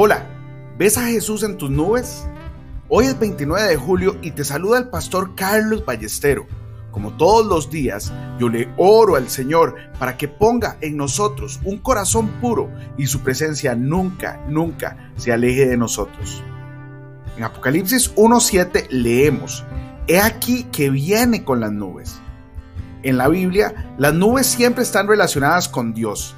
Hola, ¿ves a Jesús en tus nubes? Hoy es 29 de julio y te saluda el pastor Carlos Ballestero. Como todos los días, yo le oro al Señor para que ponga en nosotros un corazón puro y su presencia nunca, nunca se aleje de nosotros. En Apocalipsis 1.7 leemos, He aquí que viene con las nubes. En la Biblia, las nubes siempre están relacionadas con Dios.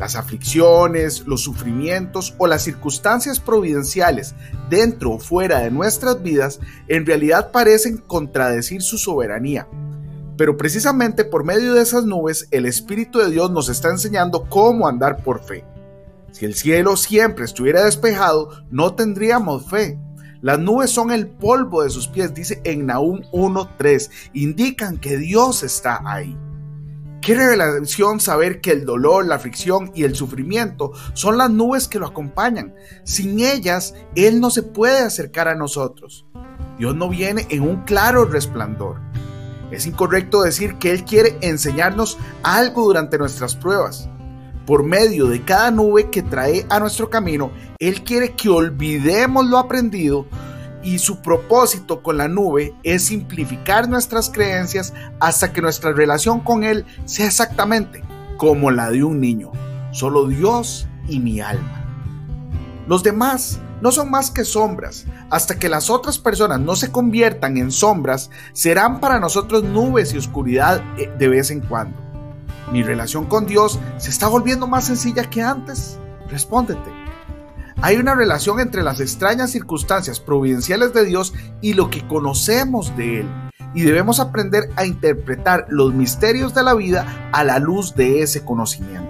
Las aflicciones, los sufrimientos o las circunstancias providenciales dentro o fuera de nuestras vidas en realidad parecen contradecir su soberanía. Pero precisamente por medio de esas nubes el Espíritu de Dios nos está enseñando cómo andar por fe. Si el cielo siempre estuviera despejado, no tendríamos fe. Las nubes son el polvo de sus pies, dice en Nahum 1.3. Indican que Dios está ahí. Qué revelación saber que el dolor, la aflicción y el sufrimiento son las nubes que lo acompañan. Sin ellas, Él no se puede acercar a nosotros. Dios no viene en un claro resplandor. Es incorrecto decir que Él quiere enseñarnos algo durante nuestras pruebas. Por medio de cada nube que trae a nuestro camino, Él quiere que olvidemos lo aprendido y su propósito con la nube es simplificar nuestras creencias hasta que nuestra relación con Él sea exactamente como la de un niño, solo Dios y mi alma. Los demás no son más que sombras. Hasta que las otras personas no se conviertan en sombras, serán para nosotros nubes y oscuridad eh, de vez en cuando. ¿Mi relación con Dios se está volviendo más sencilla que antes? Respóndete. Hay una relación entre las extrañas circunstancias providenciales de Dios y lo que conocemos de Él. Y debemos aprender a interpretar los misterios de la vida a la luz de ese conocimiento.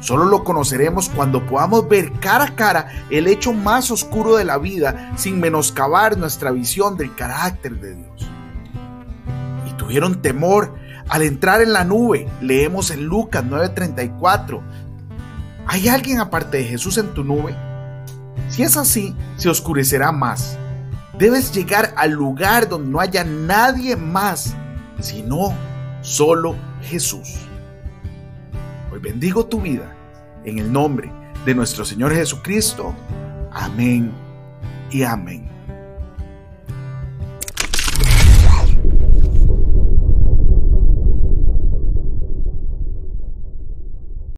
Solo lo conoceremos cuando podamos ver cara a cara el hecho más oscuro de la vida sin menoscabar nuestra visión del carácter de Dios. Y tuvieron temor al entrar en la nube. Leemos en Lucas 9:34. ¿Hay alguien aparte de Jesús en tu nube? Si es así, se oscurecerá más. Debes llegar al lugar donde no haya nadie más, sino solo Jesús. Hoy bendigo tu vida en el nombre de nuestro Señor Jesucristo. Amén y amén.